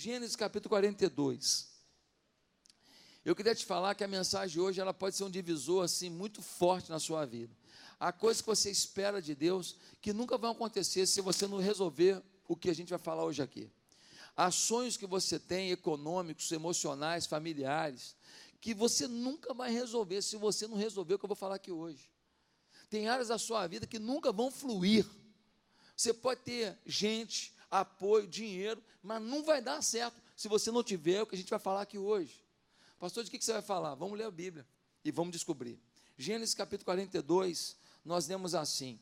Gênesis capítulo 42. Eu queria te falar que a mensagem hoje ela pode ser um divisor assim muito forte na sua vida. Há coisas que você espera de Deus que nunca vão acontecer se você não resolver o que a gente vai falar hoje aqui. Há sonhos que você tem, econômicos, emocionais, familiares, que você nunca vai resolver se você não resolver o que eu vou falar aqui hoje. Tem áreas da sua vida que nunca vão fluir. Você pode ter gente, apoio, dinheiro, mas não vai dar certo se você não tiver o que a gente vai falar aqui hoje. Pastor, de que você vai falar? Vamos ler a Bíblia e vamos descobrir. Gênesis capítulo 42, nós lemos assim: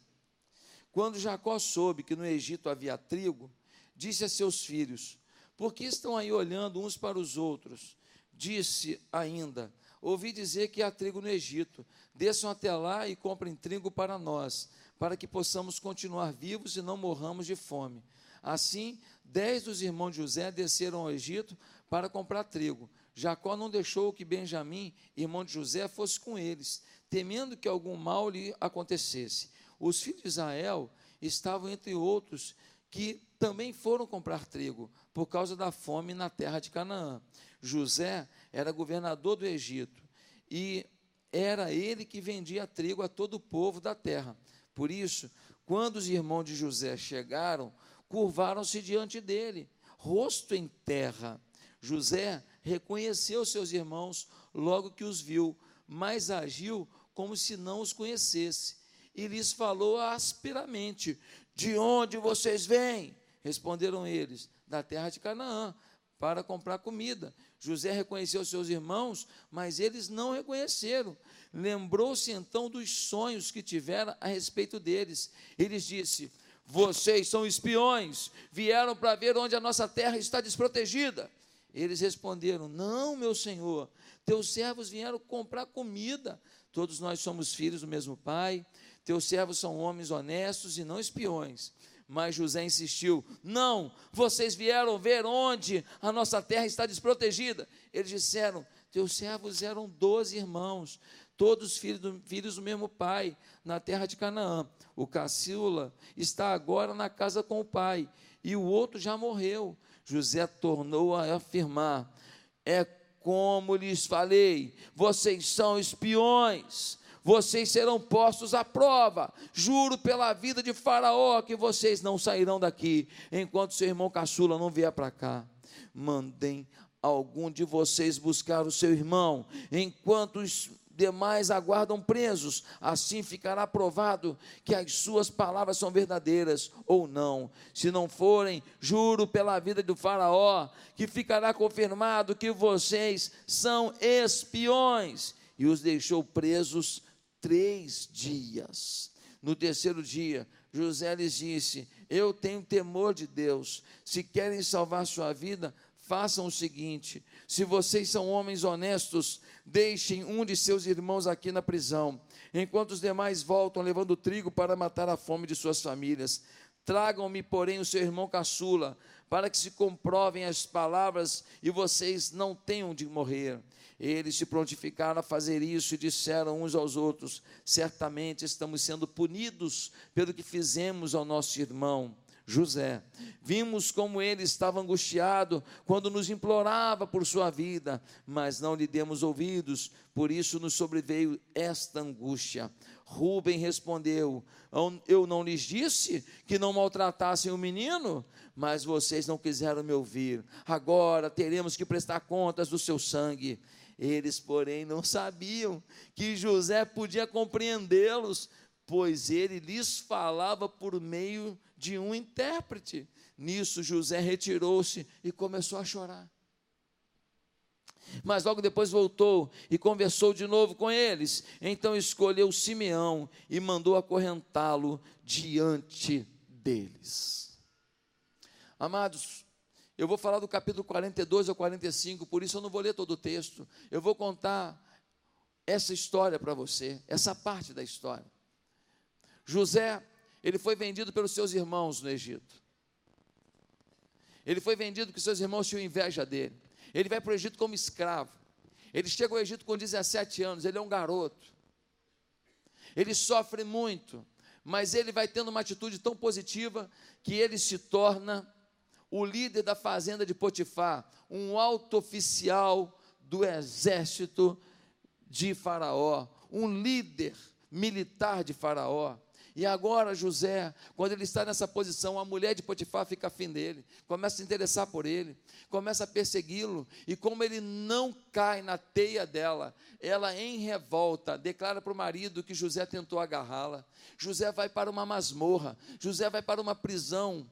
Quando Jacó soube que no Egito havia trigo, disse a seus filhos: Por que estão aí olhando uns para os outros? Disse ainda: Ouvi dizer que há trigo no Egito. Desçam até lá e comprem trigo para nós, para que possamos continuar vivos e não morramos de fome. Assim, dez dos irmãos de José desceram ao Egito para comprar trigo. Jacó não deixou que Benjamim, irmão de José, fosse com eles, temendo que algum mal lhe acontecesse. Os filhos de Israel estavam entre outros que também foram comprar trigo, por causa da fome na terra de Canaã. José era governador do Egito e era ele que vendia trigo a todo o povo da terra. Por isso, quando os irmãos de José chegaram, curvaram-se diante dele, rosto em terra. José reconheceu seus irmãos logo que os viu, mas agiu como se não os conhecesse. E lhes falou asperamente: De onde vocês vêm? Responderam eles: Da terra de Canaã, para comprar comida. José reconheceu seus irmãos, mas eles não reconheceram. Lembrou-se então dos sonhos que tivera a respeito deles. Eles disse: vocês são espiões, vieram para ver onde a nossa terra está desprotegida. Eles responderam: Não, meu senhor, teus servos vieram comprar comida. Todos nós somos filhos do mesmo pai. Teus servos são homens honestos e não espiões. Mas José insistiu: Não, vocês vieram ver onde a nossa terra está desprotegida. Eles disseram: Teus servos eram doze irmãos todos filhos do, filhos do mesmo pai, na terra de Canaã. O caçula está agora na casa com o pai, e o outro já morreu. José tornou a afirmar: É como lhes falei, vocês são espiões. Vocês serão postos à prova. Juro pela vida de Faraó que vocês não sairão daqui enquanto seu irmão caçula não vier para cá. Mandem algum de vocês buscar o seu irmão, enquanto os demais aguardam presos. Assim ficará provado que as suas palavras são verdadeiras ou não. Se não forem, juro pela vida do Faraó, que ficará confirmado que vocês são espiões. E os deixou presos três dias. No terceiro dia, José lhes disse: Eu tenho temor de Deus. Se querem salvar sua vida, façam o seguinte: se vocês são homens honestos, deixem um de seus irmãos aqui na prisão, enquanto os demais voltam levando trigo para matar a fome de suas famílias. Tragam-me, porém, o seu irmão caçula, para que se comprovem as palavras e vocês não tenham de morrer. Eles se prontificaram a fazer isso e disseram uns aos outros: Certamente estamos sendo punidos pelo que fizemos ao nosso irmão. José. Vimos como ele estava angustiado quando nos implorava por sua vida, mas não lhe demos ouvidos, por isso nos sobreveio esta angústia. Rubem respondeu: Eu não lhes disse que não maltratassem o menino, mas vocês não quiseram me ouvir. Agora teremos que prestar contas do seu sangue. Eles, porém, não sabiam que José podia compreendê-los, pois ele lhes falava por meio de um intérprete. Nisso, José retirou-se e começou a chorar. Mas logo depois voltou e conversou de novo com eles. Então escolheu Simeão e mandou acorrentá-lo diante deles. Amados, eu vou falar do capítulo 42 ao 45, por isso eu não vou ler todo o texto. Eu vou contar essa história para você, essa parte da história. José ele foi vendido pelos seus irmãos no Egito. Ele foi vendido porque seus irmãos tinham inveja dele. Ele vai para o Egito como escravo. Ele chega ao Egito com 17 anos, ele é um garoto. Ele sofre muito, mas ele vai tendo uma atitude tão positiva que ele se torna o líder da fazenda de Potifar, um alto oficial do exército de Faraó, um líder militar de Faraó. E agora José, quando ele está nessa posição, a mulher de Potifar fica afim dele, começa a se interessar por ele, começa a persegui-lo, e como ele não cai na teia dela, ela em revolta declara para o marido que José tentou agarrá-la. José vai para uma masmorra, José vai para uma prisão,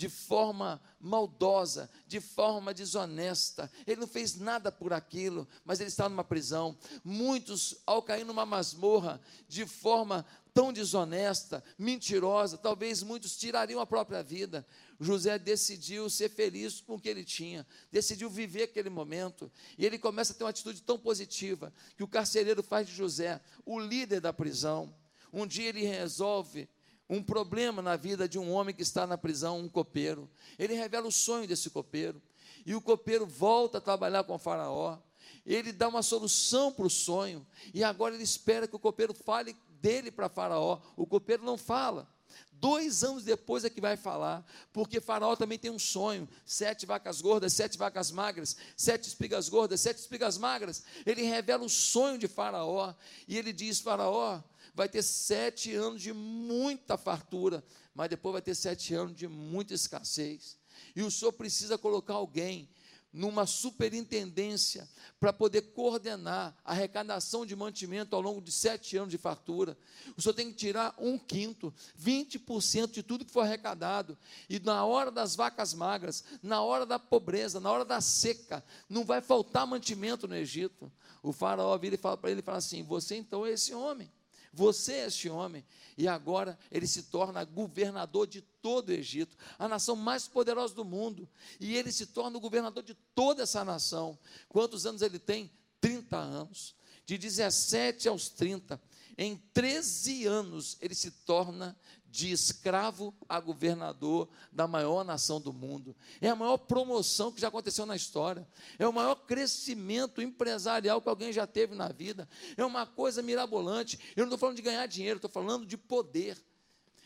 de forma maldosa, de forma desonesta. Ele não fez nada por aquilo, mas ele está numa prisão. Muitos, ao cair numa masmorra, de forma tão desonesta, mentirosa, talvez muitos tirariam a própria vida. José decidiu ser feliz com o que ele tinha, decidiu viver aquele momento, e ele começa a ter uma atitude tão positiva que o carcereiro faz de José o líder da prisão. Um dia ele resolve um problema na vida de um homem que está na prisão, um copeiro. Ele revela o sonho desse copeiro. E o copeiro volta a trabalhar com o faraó. Ele dá uma solução para o sonho. E agora ele espera que o copeiro fale dele para faraó. O copeiro não fala. Dois anos depois é que vai falar, porque Faraó também tem um sonho: sete vacas gordas, sete vacas magras, sete espigas gordas, sete espigas magras. Ele revela o sonho de Faraó e ele diz: Faraó, vai ter sete anos de muita fartura, mas depois vai ter sete anos de muita escassez. E o senhor precisa colocar alguém numa superintendência para poder coordenar a arrecadação de mantimento ao longo de sete anos de fartura. O senhor tem que tirar um quinto, 20% de tudo que for arrecadado. E na hora das vacas magras, na hora da pobreza, na hora da seca, não vai faltar mantimento no Egito. O faraó vira e fala para ele, fala assim, você então é esse homem. Você é este homem. E agora ele se torna governador de todo o Egito, a nação mais poderosa do mundo. E ele se torna o governador de toda essa nação. Quantos anos ele tem? 30 anos. De 17 aos 30. Em 13 anos ele se torna de escravo a governador da maior nação do mundo. É a maior promoção que já aconteceu na história. É o maior crescimento empresarial que alguém já teve na vida. É uma coisa mirabolante. Eu não estou falando de ganhar dinheiro, estou falando de poder.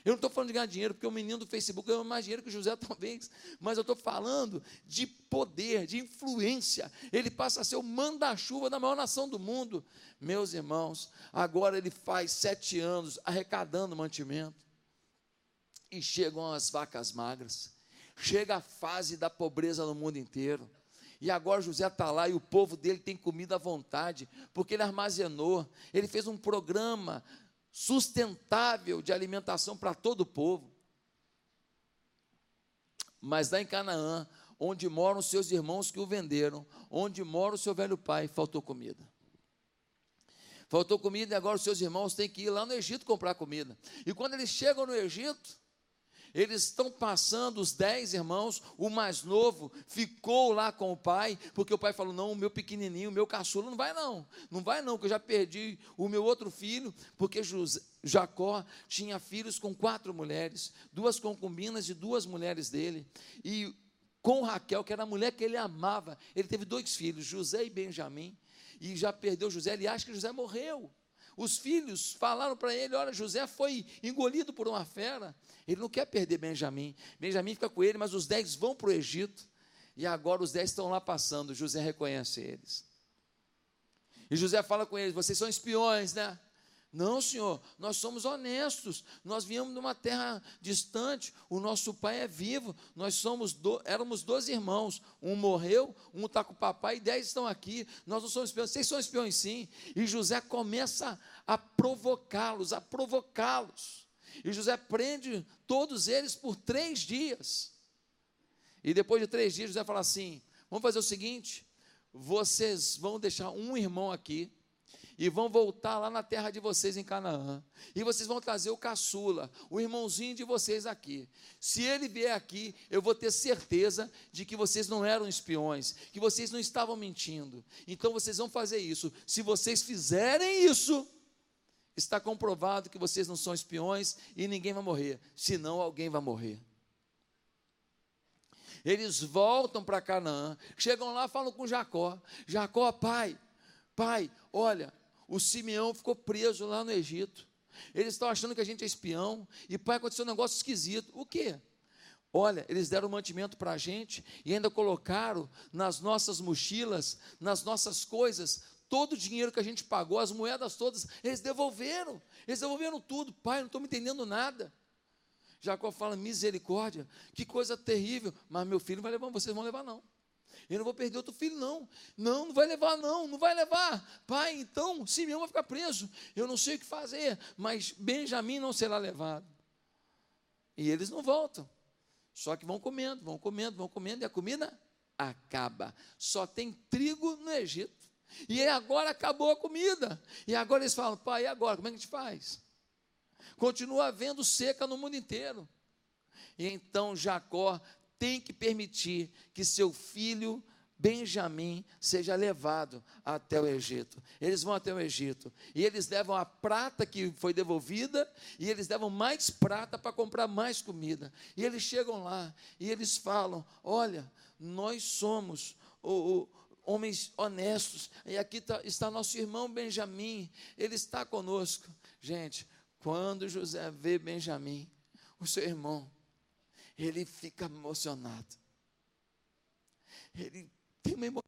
Eu não estou falando de ganhar dinheiro, porque o menino do Facebook ganhou mais dinheiro que o José, talvez. Mas eu estou falando de poder, de influência. Ele passa a ser o manda-chuva da maior nação do mundo. Meus irmãos, agora ele faz sete anos arrecadando mantimento e chegam as vacas magras. Chega a fase da pobreza no mundo inteiro. E agora José está lá e o povo dele tem comida à vontade, porque ele armazenou, ele fez um programa sustentável de alimentação para todo o povo. Mas lá em Canaã, onde moram seus irmãos que o venderam, onde mora o seu velho pai, faltou comida. Faltou comida e agora os seus irmãos têm que ir lá no Egito comprar comida. E quando eles chegam no Egito, eles estão passando, os dez irmãos, o mais novo ficou lá com o pai, porque o pai falou: Não, o meu pequenininho, o meu caçula, não vai não, não vai não, que eu já perdi o meu outro filho, porque Jacó tinha filhos com quatro mulheres, duas concubinas e duas mulheres dele, e com Raquel, que era a mulher que ele amava, ele teve dois filhos, José e Benjamim, e já perdeu José, ele acha que José morreu. Os filhos falaram para ele: Olha, José foi engolido por uma fera. Ele não quer perder Benjamim. Benjamim fica com ele, mas os dez vão para o Egito. E agora os dez estão lá passando. José reconhece eles. E José fala com eles: Vocês são espiões, né? Não, senhor, nós somos honestos. Nós viemos de uma terra distante. O nosso pai é vivo. Nós somos do, éramos dois irmãos. Um morreu, um está com o papai e dez estão aqui. Nós não somos espiões. Vocês são espiões, sim. E José começa a provocá-los, a provocá-los. E José prende todos eles por três dias. E depois de três dias, José fala assim: Vamos fazer o seguinte: vocês vão deixar um irmão aqui e vão voltar lá na terra de vocês em Canaã. E vocês vão trazer o caçula, o irmãozinho de vocês aqui. Se ele vier aqui, eu vou ter certeza de que vocês não eram espiões, que vocês não estavam mentindo. Então vocês vão fazer isso. Se vocês fizerem isso, está comprovado que vocês não são espiões e ninguém vai morrer. Senão alguém vai morrer. Eles voltam para Canaã, chegam lá, falam com Jacó: Jacó, pai, pai, olha, o Simeão ficou preso lá no Egito. Eles estão achando que a gente é espião. E pai, aconteceu um negócio esquisito. O quê? Olha, eles deram mantimento para a gente e ainda colocaram nas nossas mochilas, nas nossas coisas, todo o dinheiro que a gente pagou, as moedas todas, eles devolveram. Eles devolveram tudo. Pai, não estou me entendendo nada. Jacó fala: misericórdia, que coisa terrível. Mas meu filho vai levar, vocês vão levar, não. Eu não vou perder outro filho, não. Não, não vai levar, não, não vai levar. Pai, então, Simeão vai ficar preso. Eu não sei o que fazer, mas Benjamim não será levado. E eles não voltam. Só que vão comendo, vão comendo, vão comendo, e a comida acaba. Só tem trigo no Egito. E agora acabou a comida. E agora eles falam, pai, e agora? Como é que a gente faz? Continua havendo seca no mundo inteiro. E então Jacó tem que permitir que seu filho Benjamim seja levado até o Egito. Eles vão até o Egito e eles levam a prata que foi devolvida e eles levam mais prata para comprar mais comida. E eles chegam lá e eles falam: Olha, nós somos o, o homens honestos e aqui tá, está nosso irmão Benjamim, ele está conosco. Gente, quando José vê Benjamim, o seu irmão, ele fica emocionado. Ele tem uma emoção.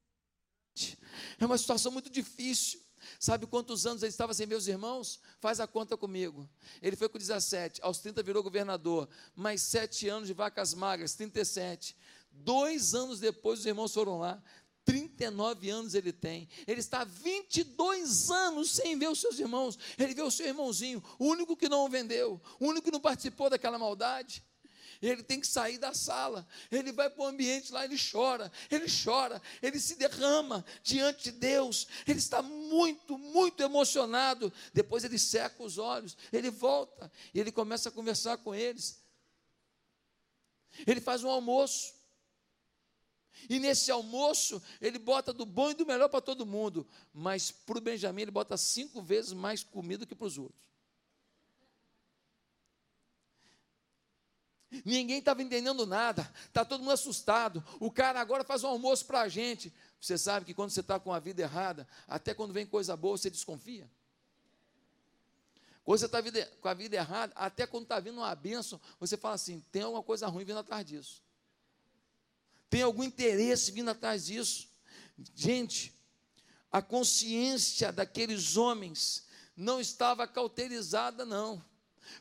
É uma situação muito difícil. Sabe quantos anos ele estava sem meus irmãos? Faz a conta comigo. Ele foi com 17, aos 30 virou governador. Mais sete anos de vacas magras, 37. Dois anos depois, os irmãos foram lá. 39 anos ele tem. Ele está 22 anos sem ver os seus irmãos. Ele vê o seu irmãozinho, o único que não o vendeu, o único que não participou daquela maldade ele tem que sair da sala, ele vai para o ambiente lá, ele chora, ele chora, ele se derrama diante de Deus, ele está muito, muito emocionado. Depois ele seca os olhos, ele volta e ele começa a conversar com eles. Ele faz um almoço. E nesse almoço, ele bota do bom e do melhor para todo mundo. Mas para o Benjamin, ele bota cinco vezes mais comida que para os outros. Ninguém estava entendendo nada, está todo mundo assustado. O cara agora faz um almoço para a gente. Você sabe que quando você está com a vida errada, até quando vem coisa boa, você desconfia. Quando você está com a vida errada, até quando está vindo uma bênção, você fala assim: tem alguma coisa ruim vindo atrás disso. Tem algum interesse vindo atrás disso. Gente, a consciência daqueles homens não estava cauterizada, não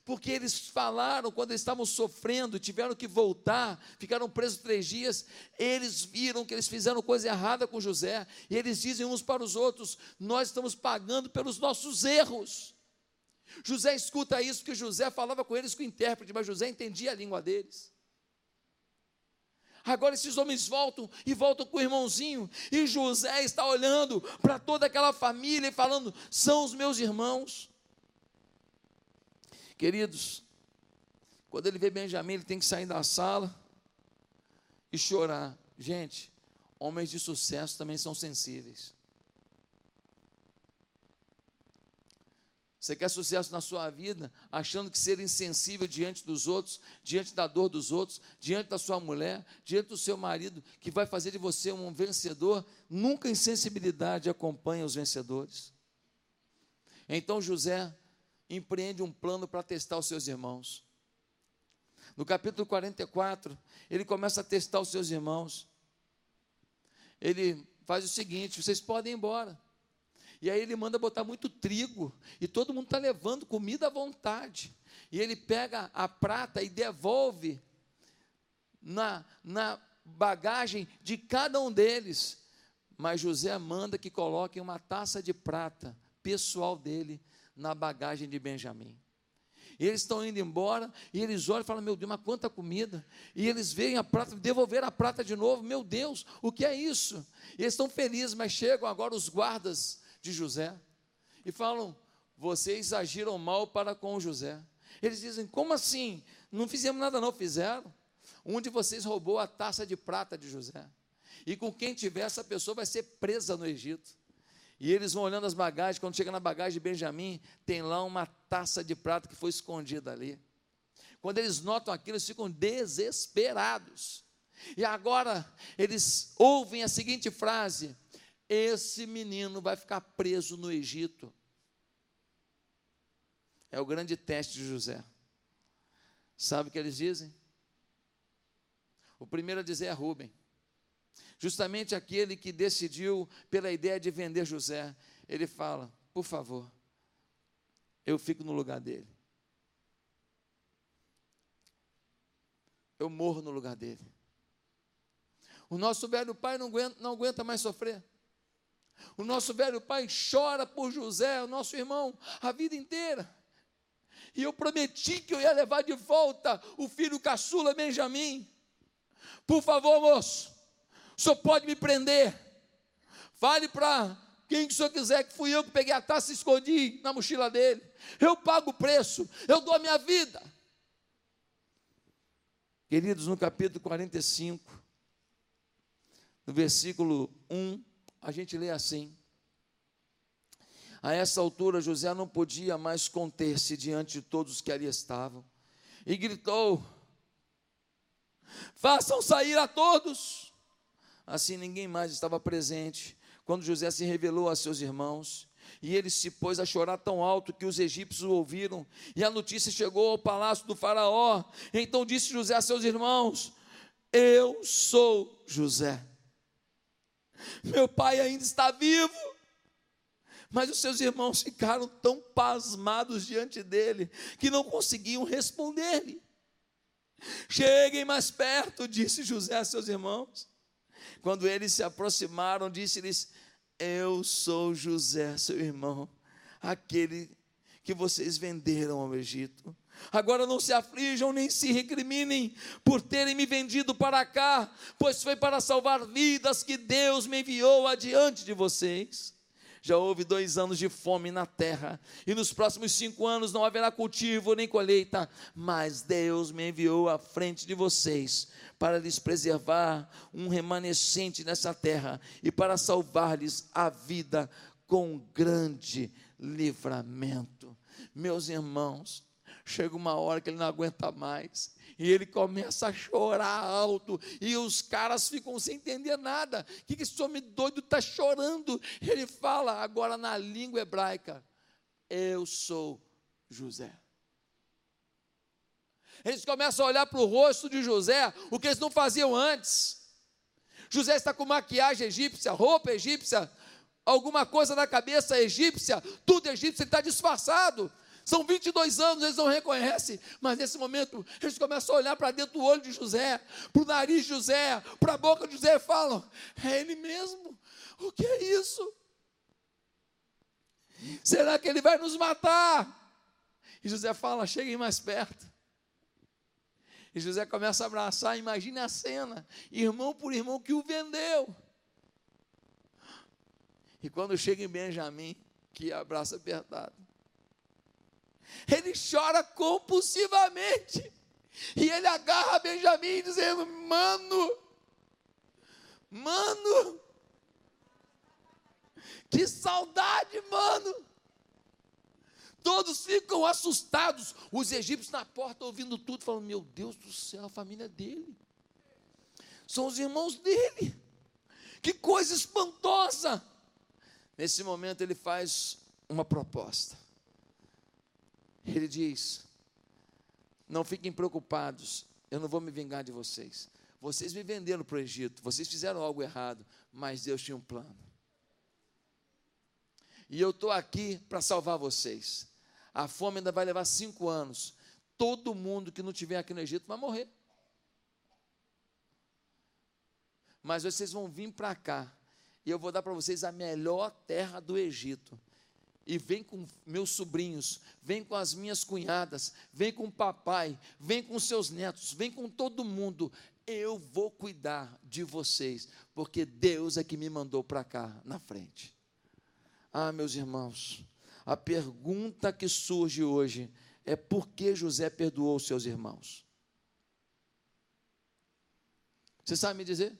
porque eles falaram quando eles estavam sofrendo, tiveram que voltar, ficaram presos três dias. Eles viram que eles fizeram coisa errada com José, e eles dizem uns para os outros: Nós estamos pagando pelos nossos erros. José escuta isso, porque José falava com eles com o intérprete, mas José entendia a língua deles. Agora esses homens voltam e voltam com o irmãozinho, e José está olhando para toda aquela família e falando: São os meus irmãos. Queridos, quando ele vê Benjamim, ele tem que sair da sala e chorar. Gente, homens de sucesso também são sensíveis. Você quer sucesso na sua vida, achando que ser insensível diante dos outros, diante da dor dos outros, diante da sua mulher, diante do seu marido, que vai fazer de você um vencedor? Nunca insensibilidade acompanha os vencedores. Então José empreende um plano para testar os seus irmãos. No capítulo 44, ele começa a testar os seus irmãos. Ele faz o seguinte: vocês podem ir embora. E aí ele manda botar muito trigo, e todo mundo está levando comida à vontade. E ele pega a prata e devolve na, na bagagem de cada um deles. Mas José manda que coloquem uma taça de prata pessoal dele na bagagem de Benjamim. E eles estão indo embora, e eles olham e falam: Meu Deus, mas quanta comida! E eles veem a prata, devolver a prata de novo, meu Deus, o que é isso? E eles estão felizes, mas chegam agora os guardas de José e falam: Vocês agiram mal para com José. Eles dizem: Como assim? Não fizemos nada, não, fizeram. Um de vocês roubou a taça de prata de José. E com quem tiver, essa pessoa vai ser presa no Egito. E eles vão olhando as bagagens, quando chega na bagagem de Benjamim, tem lá uma taça de prata que foi escondida ali. Quando eles notam aquilo, eles ficam desesperados. E agora eles ouvem a seguinte frase: Esse menino vai ficar preso no Egito. É o grande teste de José. Sabe o que eles dizem? O primeiro a dizer é Rubem. Justamente aquele que decidiu pela ideia de vender José. Ele fala: por favor, eu fico no lugar dele. Eu morro no lugar dele. O nosso velho pai não aguenta, não aguenta mais sofrer. O nosso velho pai chora por José, o nosso irmão, a vida inteira. E eu prometi que eu ia levar de volta o filho caçula Benjamim. Por favor, moço, o senhor pode me prender. Fale para quem que o senhor quiser que fui eu que peguei a taça e escondi na mochila dele. Eu pago o preço, eu dou a minha vida. Queridos, no capítulo 45, no versículo 1, a gente lê assim: A essa altura, José não podia mais conter-se diante de todos os que ali estavam, e gritou: Façam sair a todos. Assim ninguém mais estava presente quando José se revelou a seus irmãos. E ele se pôs a chorar tão alto que os egípcios o ouviram, e a notícia chegou ao palácio do Faraó. Então disse José a seus irmãos: Eu sou José. Meu pai ainda está vivo. Mas os seus irmãos ficaram tão pasmados diante dele que não conseguiam responder-lhe. Cheguem mais perto, disse José a seus irmãos. Quando eles se aproximaram, disse-lhes: Eu sou José, seu irmão, aquele que vocês venderam ao Egito. Agora não se aflijam nem se recriminem por terem me vendido para cá, pois foi para salvar vidas que Deus me enviou adiante de vocês. Já houve dois anos de fome na terra, e nos próximos cinco anos não haverá cultivo nem colheita, mas Deus me enviou à frente de vocês para lhes preservar um remanescente nessa terra e para salvar-lhes a vida com grande livramento. Meus irmãos, chega uma hora que ele não aguenta mais. E ele começa a chorar alto. E os caras ficam sem entender nada. O que, que esse homem doido está chorando? Ele fala agora na língua hebraica: Eu sou José. Eles começam a olhar para o rosto de José, o que eles não faziam antes. José está com maquiagem egípcia, roupa egípcia, alguma coisa na cabeça egípcia, tudo egípcio, ele está disfarçado. São 22 anos, eles não reconhecem, mas nesse momento eles começam a olhar para dentro do olho de José, para o nariz de José, para a boca de José e falam: É ele mesmo? O que é isso? Será que ele vai nos matar? E José fala: Cheguem mais perto. E José começa a abraçar, imagine a cena, irmão por irmão que o vendeu. E quando chega em Benjamim, que abraça apertado ele chora compulsivamente. E ele agarra Benjamim dizendo: Mano, mano, que saudade, mano. Todos ficam assustados. Os egípcios na porta ouvindo tudo, falando: Meu Deus do céu, a família dele. São os irmãos dele. Que coisa espantosa. Nesse momento ele faz uma proposta. Ele diz: Não fiquem preocupados, eu não vou me vingar de vocês. Vocês me venderam para o Egito, vocês fizeram algo errado, mas Deus tinha um plano. E eu estou aqui para salvar vocês. A fome ainda vai levar cinco anos. Todo mundo que não estiver aqui no Egito vai morrer. Mas vocês vão vir para cá. E eu vou dar para vocês a melhor terra do Egito e vem com meus sobrinhos, vem com as minhas cunhadas, vem com o papai, vem com seus netos, vem com todo mundo. Eu vou cuidar de vocês, porque Deus é que me mandou para cá na frente. Ah, meus irmãos, a pergunta que surge hoje é por que José perdoou seus irmãos? Você sabe me dizer?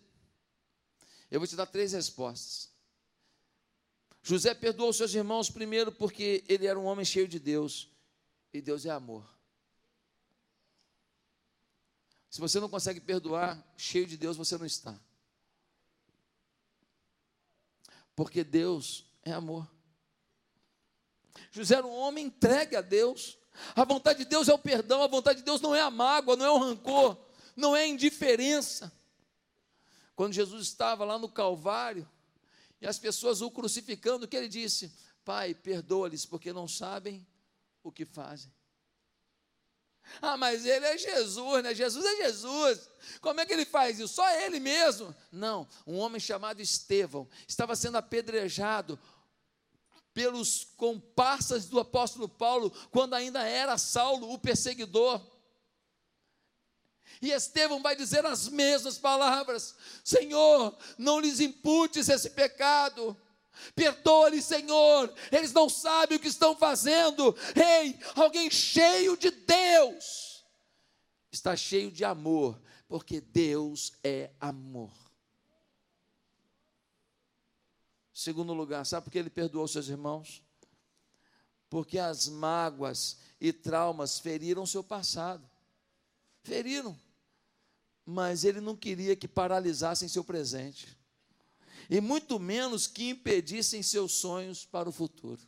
Eu vou te dar três respostas. José perdoou seus irmãos primeiro porque ele era um homem cheio de Deus e Deus é amor. Se você não consegue perdoar, cheio de Deus você não está. Porque Deus é amor. José era um homem entregue a Deus. A vontade de Deus é o perdão, a vontade de Deus não é a mágoa, não é o rancor. não é indiferença. Quando Jesus estava lá no Calvário e as pessoas o crucificando, que ele disse? Pai, perdoa-lhes porque não sabem o que fazem. Ah, mas ele é Jesus, né? Jesus é Jesus. Como é que ele faz isso? Só ele mesmo. Não, um homem chamado Estevão estava sendo apedrejado pelos comparsas do apóstolo Paulo, quando ainda era Saulo, o perseguidor. E Estevão vai dizer as mesmas palavras: Senhor, não lhes imputes esse pecado. Perdoa-lhes, Senhor, eles não sabem o que estão fazendo. Ei, alguém cheio de Deus está cheio de amor, porque Deus é amor. Segundo lugar, sabe por que ele perdoou seus irmãos? Porque as mágoas e traumas feriram seu passado. Feriram. Mas ele não queria que paralisassem seu presente e muito menos que impedissem seus sonhos para o futuro.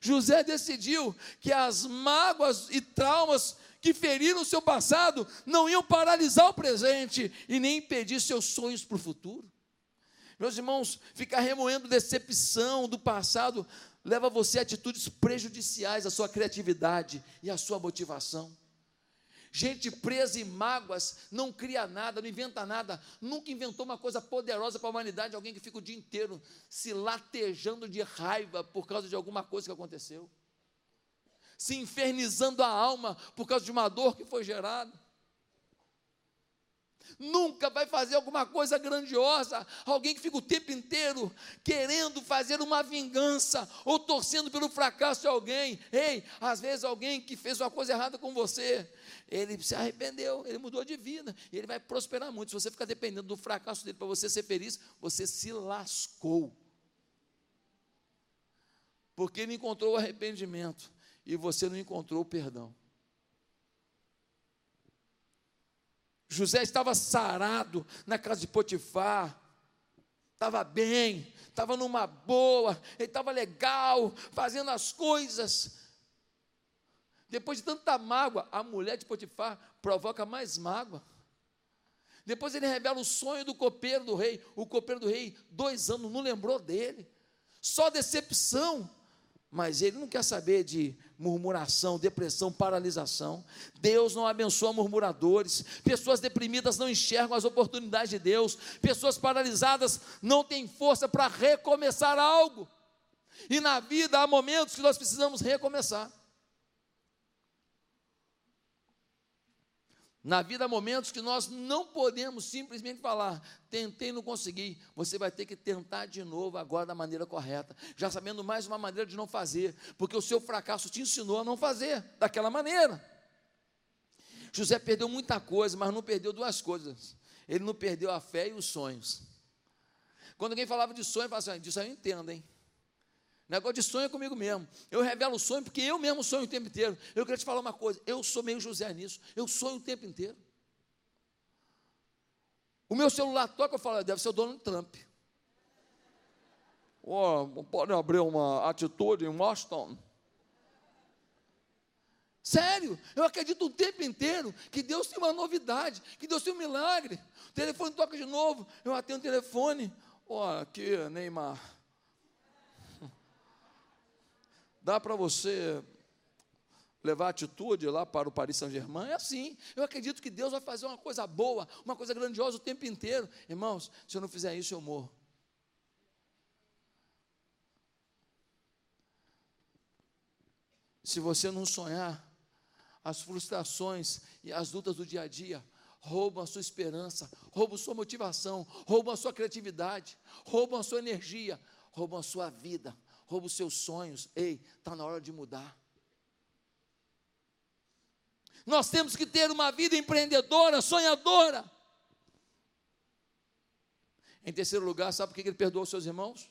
José decidiu que as mágoas e traumas que feriram seu passado não iam paralisar o presente e nem impedir seus sonhos para o futuro. Meus irmãos, ficar remoendo decepção do passado leva você a atitudes prejudiciais à sua criatividade e à sua motivação. Gente presa em mágoas, não cria nada, não inventa nada, nunca inventou uma coisa poderosa para a humanidade. Alguém que fica o dia inteiro se latejando de raiva por causa de alguma coisa que aconteceu, se infernizando a alma por causa de uma dor que foi gerada nunca vai fazer alguma coisa grandiosa. Alguém que fica o tempo inteiro querendo fazer uma vingança ou torcendo pelo fracasso de alguém. Ei, às vezes alguém que fez uma coisa errada com você, ele se arrependeu, ele mudou de vida e ele vai prosperar muito. Se você ficar dependendo do fracasso dele para você ser feliz, você se lascou. Porque ele encontrou o arrependimento e você não encontrou o perdão. José estava sarado na casa de Potifar, estava bem, estava numa boa, ele estava legal, fazendo as coisas. Depois de tanta mágoa, a mulher de Potifar provoca mais mágoa. Depois ele revela o sonho do copeiro do rei. O copeiro do rei, dois anos, não lembrou dele. Só decepção. Mas ele não quer saber de murmuração, depressão, paralisação. Deus não abençoa murmuradores. Pessoas deprimidas não enxergam as oportunidades de Deus. Pessoas paralisadas não têm força para recomeçar algo. E na vida há momentos que nós precisamos recomeçar. Na vida há momentos que nós não podemos simplesmente falar, tentei não conseguir. Você vai ter que tentar de novo agora da maneira correta, já sabendo mais uma maneira de não fazer, porque o seu fracasso te ensinou a não fazer daquela maneira. José perdeu muita coisa, mas não perdeu duas coisas. Ele não perdeu a fé e os sonhos. Quando alguém falava de sonho, falava assim, disso aí eu entendo, hein? Negócio de sonho é comigo mesmo. Eu revelo o sonho porque eu mesmo sonho o tempo inteiro. Eu queria te falar uma coisa: eu sou meio José nisso. Eu sonho o tempo inteiro. O meu celular toca, eu falo, deve ser o Donald Trump. Oh, pode abrir uma atitude em Washington. Sério, eu acredito o tempo inteiro que Deus tem uma novidade, que Deus tem um milagre. O telefone toca de novo, eu atendo o telefone. Oh, aqui, Neymar. Dá para você levar atitude lá para o Paris Saint-Germain? É assim. Eu acredito que Deus vai fazer uma coisa boa, uma coisa grandiosa o tempo inteiro. Irmãos, se eu não fizer isso, eu morro. Se você não sonhar, as frustrações e as lutas do dia a dia roubam a sua esperança, roubam a sua motivação, roubam a sua criatividade, roubam a sua energia, roubam a sua vida, rouba os seus sonhos. Ei, está na hora de mudar. Nós temos que ter uma vida empreendedora, sonhadora. Em terceiro lugar, sabe por que ele perdoou seus irmãos?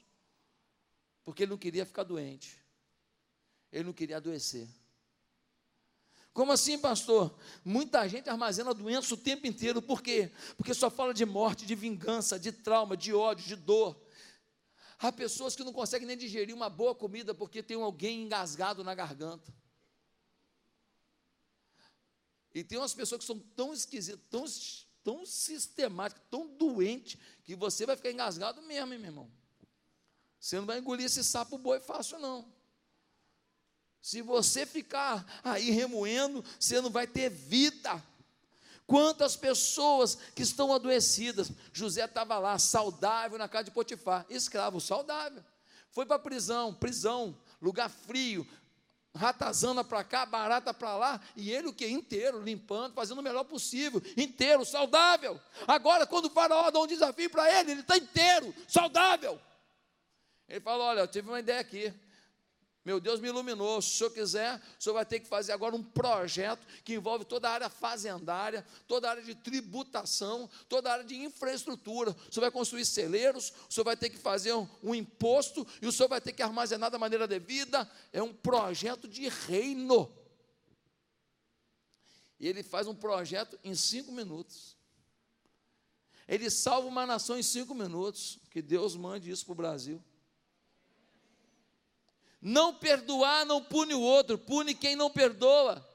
Porque ele não queria ficar doente. Ele não queria adoecer. Como assim, pastor? Muita gente armazena doença o tempo inteiro. Por quê? Porque só fala de morte, de vingança, de trauma, de ódio, de dor. Há pessoas que não conseguem nem digerir uma boa comida porque tem alguém engasgado na garganta. E tem umas pessoas que são tão esquisitas, tão, tão sistemáticas, tão doentes, que você vai ficar engasgado mesmo, hein, meu irmão. Você não vai engolir esse sapo boi fácil, não. Se você ficar aí remoendo, você não vai ter vida. Quantas pessoas que estão adoecidas. José estava lá, saudável, na casa de Potifar, escravo, saudável. Foi para prisão, prisão, lugar frio, ratazana para cá, barata para lá, e ele o que? Inteiro, limpando, fazendo o melhor possível, inteiro, saudável. Agora, quando o faraó dá um desafio para ele, ele está inteiro, saudável. Ele falou: Olha, eu tive uma ideia aqui. Meu Deus me iluminou. Se o senhor quiser, o senhor vai ter que fazer agora um projeto que envolve toda a área fazendária, toda a área de tributação, toda a área de infraestrutura. O senhor vai construir celeiros, o senhor vai ter que fazer um, um imposto e o senhor vai ter que armazenar da maneira devida. É um projeto de reino. E ele faz um projeto em cinco minutos. Ele salva uma nação em cinco minutos. Que Deus mande isso para o Brasil. Não perdoar não pune o outro, pune quem não perdoa.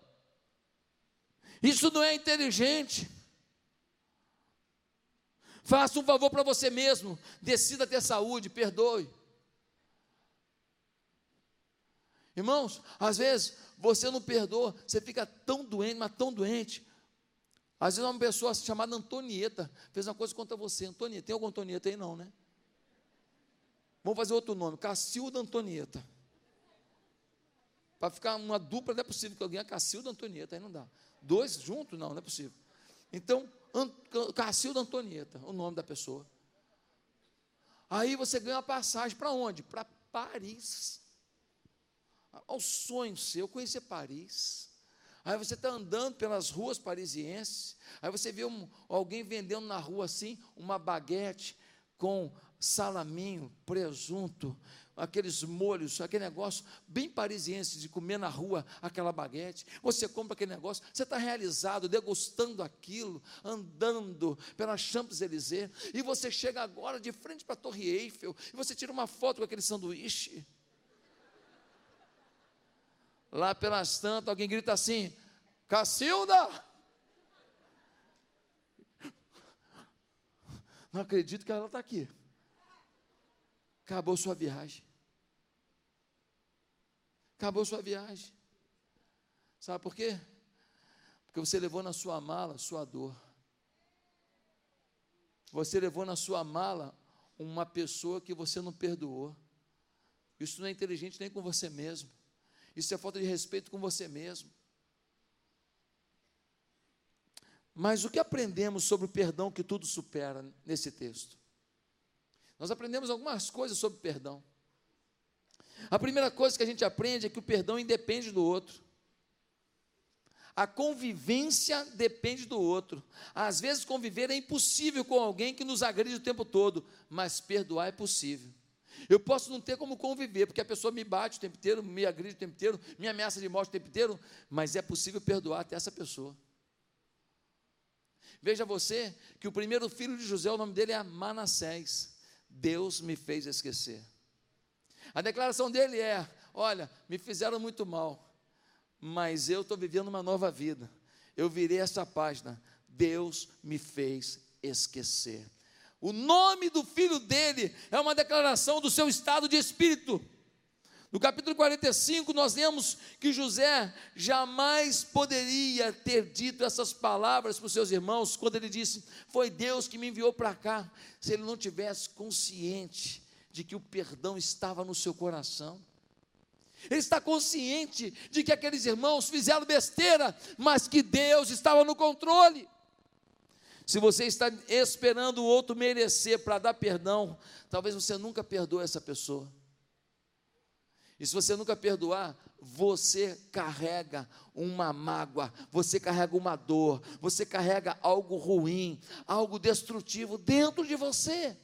Isso não é inteligente. Faça um favor para você mesmo, decida ter saúde, perdoe. Irmãos, às vezes você não perdoa, você fica tão doente, mas tão doente. Às vezes uma pessoa chamada Antonieta fez uma coisa contra você. Antonieta, tem alguma Antonieta aí não, né? Vamos fazer outro nome, Cacilda Antonieta. Para ficar uma dupla, não é possível que alguém é Cacilda Antonieta, aí não dá. Dois juntos, não, não é possível. Então, Cacilda Antonieta, o nome da pessoa. Aí você ganha uma passagem para onde? Para Paris. Ao sonho seu, conhecer Paris. Aí você está andando pelas ruas parisienses, aí você vê um, alguém vendendo na rua assim, uma baguete com salaminho, presunto, aqueles molhos, aquele negócio bem parisiense de comer na rua aquela baguete. Você compra aquele negócio, você está realizado, degustando aquilo, andando pela Champs-Élysées, e você chega agora de frente para a Torre Eiffel, e você tira uma foto com aquele sanduíche. Lá pelas tantas, alguém grita assim: Cacilda! Não acredito que ela está aqui. Acabou sua viagem. Acabou sua viagem. Sabe por quê? Porque você levou na sua mala sua dor. Você levou na sua mala uma pessoa que você não perdoou. Isso não é inteligente nem com você mesmo. Isso é falta de respeito com você mesmo. Mas o que aprendemos sobre o perdão que tudo supera nesse texto? Nós aprendemos algumas coisas sobre perdão. A primeira coisa que a gente aprende é que o perdão independe do outro. A convivência depende do outro. Às vezes, conviver é impossível com alguém que nos agride o tempo todo, mas perdoar é possível. Eu posso não ter como conviver, porque a pessoa me bate o tempo inteiro, me agride o tempo inteiro, me ameaça de morte o tempo inteiro, mas é possível perdoar até essa pessoa. Veja você que o primeiro filho de José, o nome dele é Manassés. Deus me fez esquecer. A declaração dele é: Olha, me fizeram muito mal, mas eu estou vivendo uma nova vida. Eu virei essa página. Deus me fez esquecer. O nome do filho dele é uma declaração do seu estado de espírito. No capítulo 45, nós lemos que José jamais poderia ter dito essas palavras para os seus irmãos, quando ele disse: Foi Deus que me enviou para cá, se ele não tivesse consciente de que o perdão estava no seu coração. Ele está consciente de que aqueles irmãos fizeram besteira, mas que Deus estava no controle. Se você está esperando o outro merecer para dar perdão, talvez você nunca perdoe essa pessoa. E se você nunca perdoar, você carrega uma mágoa, você carrega uma dor, você carrega algo ruim, algo destrutivo dentro de você.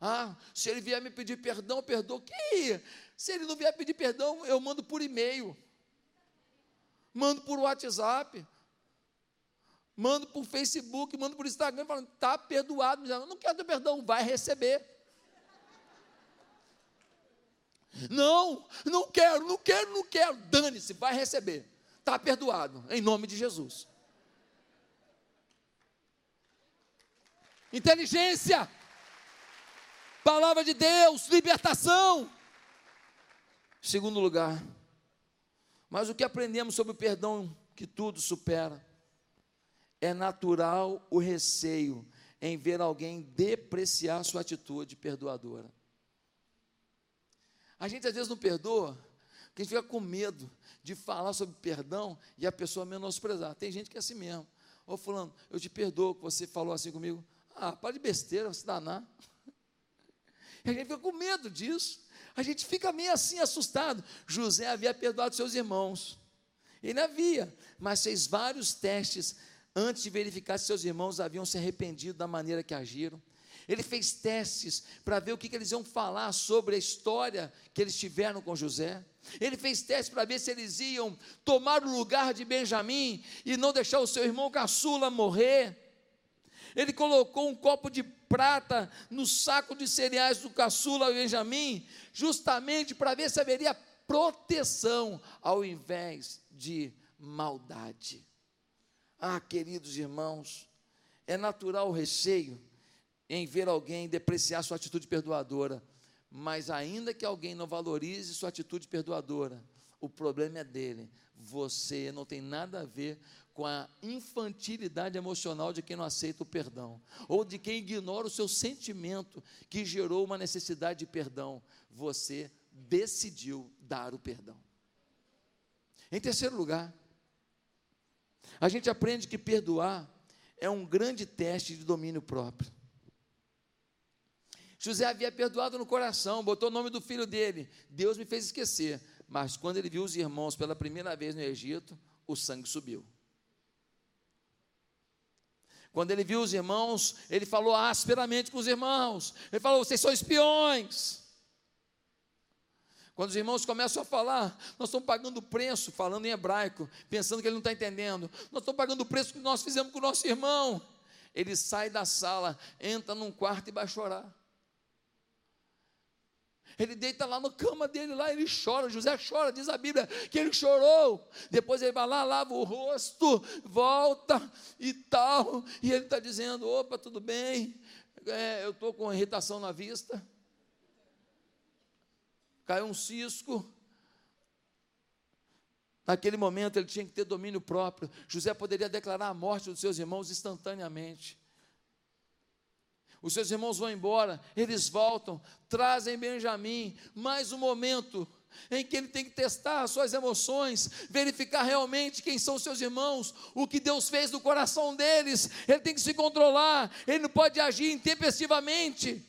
Ah, se ele vier me pedir perdão, eu perdoo. Que? Se ele não vier pedir perdão, eu mando por e-mail, mando por WhatsApp, mando por Facebook, mando por Instagram, falando, está perdoado. Não quero ter perdão, vai receber. Não, não quero, não quero, não quero. Dane-se, vai receber. Está perdoado, em nome de Jesus. Inteligência, palavra de Deus, libertação. Segundo lugar, mas o que aprendemos sobre o perdão que tudo supera? É natural o receio em ver alguém depreciar sua atitude perdoadora. A gente às vezes não perdoa, porque a gente fica com medo de falar sobre perdão e a pessoa menosprezar. Tem gente que é assim mesmo. Ô fulano, eu te perdoo que você falou assim comigo. Ah, para de besteira, se danar. E a gente fica com medo disso. A gente fica meio assim assustado. José havia perdoado seus irmãos. Ele havia, mas fez vários testes antes de verificar se seus irmãos haviam se arrependido da maneira que agiram. Ele fez testes para ver o que, que eles iam falar sobre a história que eles tiveram com José. Ele fez testes para ver se eles iam tomar o lugar de Benjamim e não deixar o seu irmão caçula morrer. Ele colocou um copo de prata no saco de cereais do caçula Benjamim, justamente para ver se haveria proteção ao invés de maldade. Ah, queridos irmãos, é natural o receio em ver alguém depreciar sua atitude perdoadora, mas ainda que alguém não valorize sua atitude perdoadora, o problema é dele. Você não tem nada a ver com a infantilidade emocional de quem não aceita o perdão, ou de quem ignora o seu sentimento que gerou uma necessidade de perdão. Você decidiu dar o perdão. Em terceiro lugar, a gente aprende que perdoar é um grande teste de domínio próprio. José havia perdoado no coração, botou o nome do filho dele. Deus me fez esquecer. Mas quando ele viu os irmãos pela primeira vez no Egito, o sangue subiu. Quando ele viu os irmãos, ele falou asperamente com os irmãos. Ele falou: vocês são espiões. Quando os irmãos começam a falar, nós estamos pagando o preço, falando em hebraico, pensando que ele não está entendendo. Nós estamos pagando o preço que nós fizemos com o nosso irmão. Ele sai da sala, entra num quarto e vai chorar. Ele deita lá na cama dele, lá ele chora. José chora, diz a Bíblia que ele chorou. Depois ele vai lá, lava o rosto, volta e tal. E ele está dizendo: opa, tudo bem, é, eu estou com irritação na vista. Caiu um cisco. Naquele momento ele tinha que ter domínio próprio. José poderia declarar a morte dos seus irmãos instantaneamente os seus irmãos vão embora, eles voltam, trazem Benjamim, mais um momento em que ele tem que testar as suas emoções, verificar realmente quem são seus irmãos, o que Deus fez no coração deles, ele tem que se controlar, ele não pode agir intempestivamente.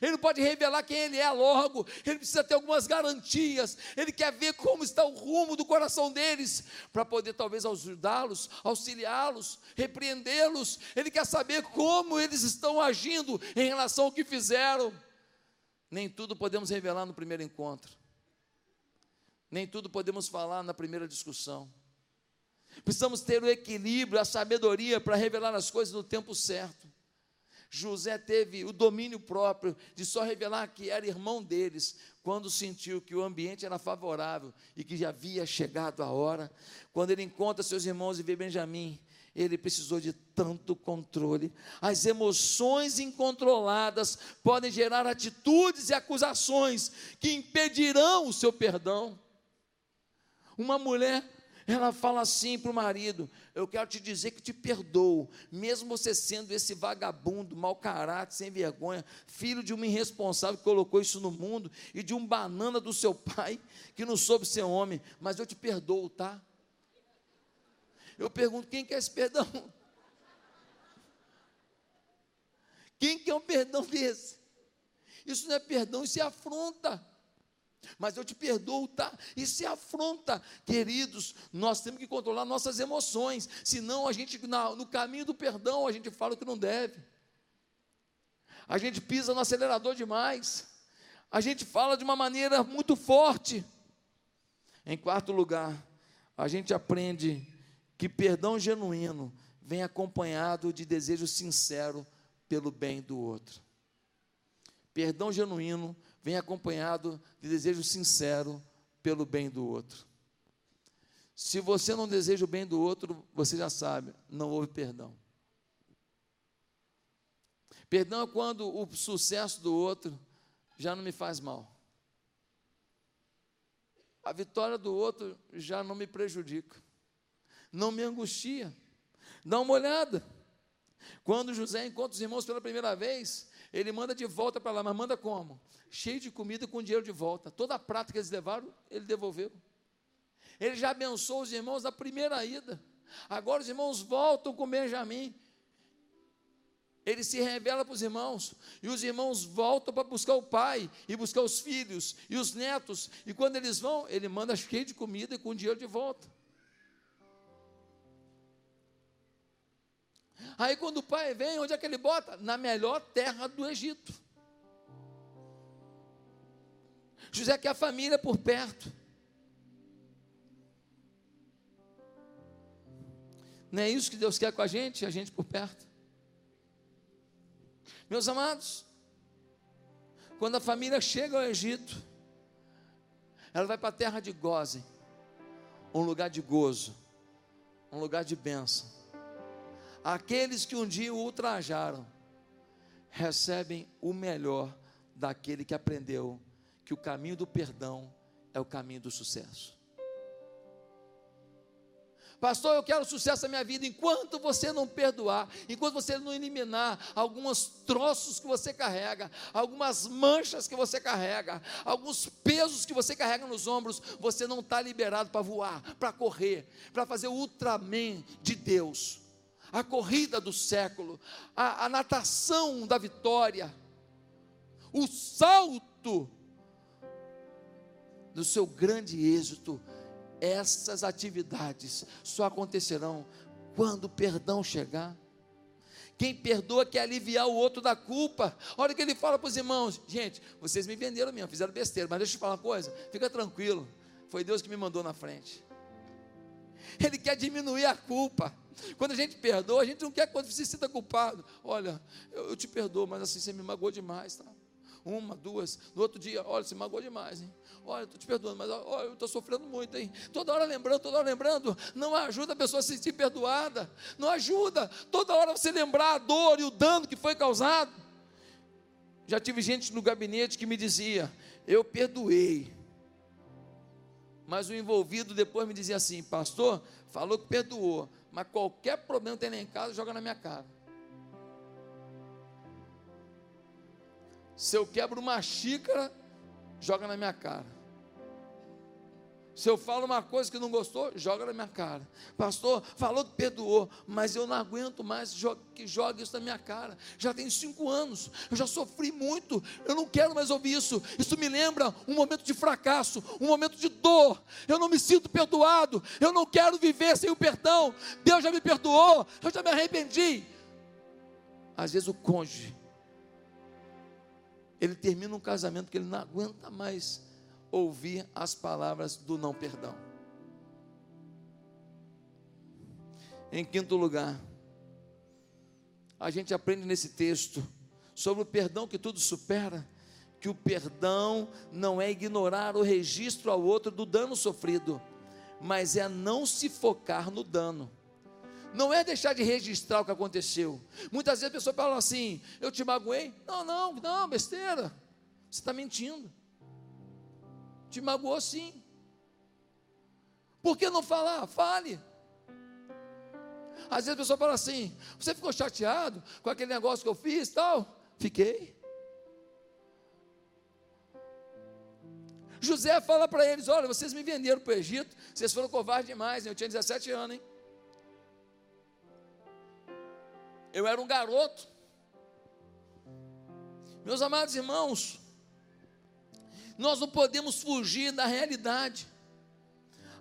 Ele não pode revelar quem ele é logo, ele precisa ter algumas garantias, ele quer ver como está o rumo do coração deles, para poder talvez ajudá-los, auxiliá-los, repreendê-los, ele quer saber como eles estão agindo em relação ao que fizeram. Nem tudo podemos revelar no primeiro encontro, nem tudo podemos falar na primeira discussão. Precisamos ter o equilíbrio, a sabedoria para revelar as coisas no tempo certo. José teve o domínio próprio de só revelar que era irmão deles, quando sentiu que o ambiente era favorável e que já havia chegado a hora. Quando ele encontra seus irmãos e vê Benjamim, ele precisou de tanto controle. As emoções incontroladas podem gerar atitudes e acusações que impedirão o seu perdão. Uma mulher ela fala assim para o marido: Eu quero te dizer que te perdoo, mesmo você sendo esse vagabundo, mau caráter, sem vergonha, filho de uma irresponsável que colocou isso no mundo e de um banana do seu pai que não soube ser homem, mas eu te perdoo, tá? Eu pergunto: quem quer esse perdão? Quem quer um perdão desse? Isso não é perdão, isso é afronta mas eu te perdoo, tá? Isso é afronta, queridos. Nós temos que controlar nossas emoções, senão a gente, no caminho do perdão, a gente fala o que não deve, a gente pisa no acelerador demais, a gente fala de uma maneira muito forte. Em quarto lugar, a gente aprende que perdão genuíno vem acompanhado de desejo sincero pelo bem do outro. Perdão genuíno vem acompanhado de desejo sincero pelo bem do outro. Se você não deseja o bem do outro, você já sabe, não houve perdão. Perdão é quando o sucesso do outro já não me faz mal. A vitória do outro já não me prejudica, não me angustia. Dá uma olhada. Quando José encontra os irmãos pela primeira vez, ele manda de volta para lá, mas manda como? Cheio de comida com dinheiro de volta. Toda a prata que eles levaram, ele devolveu. Ele já abençoou os irmãos na primeira ida. Agora os irmãos voltam com Benjamim. Ele se revela para os irmãos, e os irmãos voltam para buscar o pai, e buscar os filhos, e os netos, e quando eles vão, ele manda cheio de comida e com dinheiro de volta. Aí quando o pai vem, onde é que ele bota? Na melhor terra do Egito. José quer a família por perto. Não é isso que Deus quer com a gente, a gente por perto. Meus amados, quando a família chega ao Egito, ela vai para a terra de Gozen, um lugar de gozo, um lugar de bênção. Aqueles que um dia o ultrajaram, recebem o melhor daquele que aprendeu que o caminho do perdão é o caminho do sucesso. Pastor, eu quero sucesso na minha vida. Enquanto você não perdoar, enquanto você não eliminar alguns troços que você carrega, algumas manchas que você carrega, alguns pesos que você carrega nos ombros, você não está liberado para voar, para correr, para fazer o Ultraman de Deus a corrida do século, a, a natação da vitória, o salto do seu grande êxito. Essas atividades só acontecerão quando o perdão chegar. Quem perdoa quer aliviar o outro da culpa. Olha o que ele fala para os irmãos: gente, vocês me venderam mesmo, fizeram besteira, mas deixa eu te falar uma coisa, fica tranquilo, foi Deus que me mandou na frente. Ele quer diminuir a culpa. Quando a gente perdoa, a gente não quer que você se sinta culpado. Olha, eu, eu, te perdoo, mas assim você me magoou demais, tá? Uma, duas, no outro dia, olha, você magoou demais, hein? Olha, estou te perdoando, mas olha, eu estou sofrendo muito, hein? Toda hora lembrando, toda hora lembrando, não ajuda a pessoa a se sentir perdoada, não ajuda. Toda hora você lembrar a dor e o dano que foi causado. Já tive gente no gabinete que me dizia, eu perdoei, mas o envolvido depois me dizia assim: Pastor, falou que perdoou, mas qualquer problema que tem lá em casa, joga na minha cara. Se eu quebro uma xícara, joga na minha cara. Se eu falo uma coisa que não gostou, joga na minha cara. Pastor, falou que perdoou, mas eu não aguento mais que jogue isso na minha cara. Já tem cinco anos, eu já sofri muito, eu não quero mais ouvir isso. Isso me lembra um momento de fracasso, um momento de dor. Eu não me sinto perdoado, eu não quero viver sem o perdão. Deus já me perdoou, eu já me arrependi. Às vezes o cônjuge, ele termina um casamento que ele não aguenta mais ouvir as palavras do não perdão. Em quinto lugar, a gente aprende nesse texto sobre o perdão que tudo supera, que o perdão não é ignorar o registro ao outro do dano sofrido, mas é não se focar no dano. Não é deixar de registrar o que aconteceu. Muitas vezes a pessoa fala assim: Eu te magoei? Não, não, não, besteira. Você está mentindo. Te magoou sim. Por que não falar? Fale. Às vezes a pessoa fala assim: Você ficou chateado com aquele negócio que eu fiz tal? Fiquei. José fala para eles: Olha, vocês me venderam para o Egito, vocês foram covardes demais. Eu tinha 17 anos, hein? Eu era um garoto. Meus amados irmãos, nós não podemos fugir da realidade.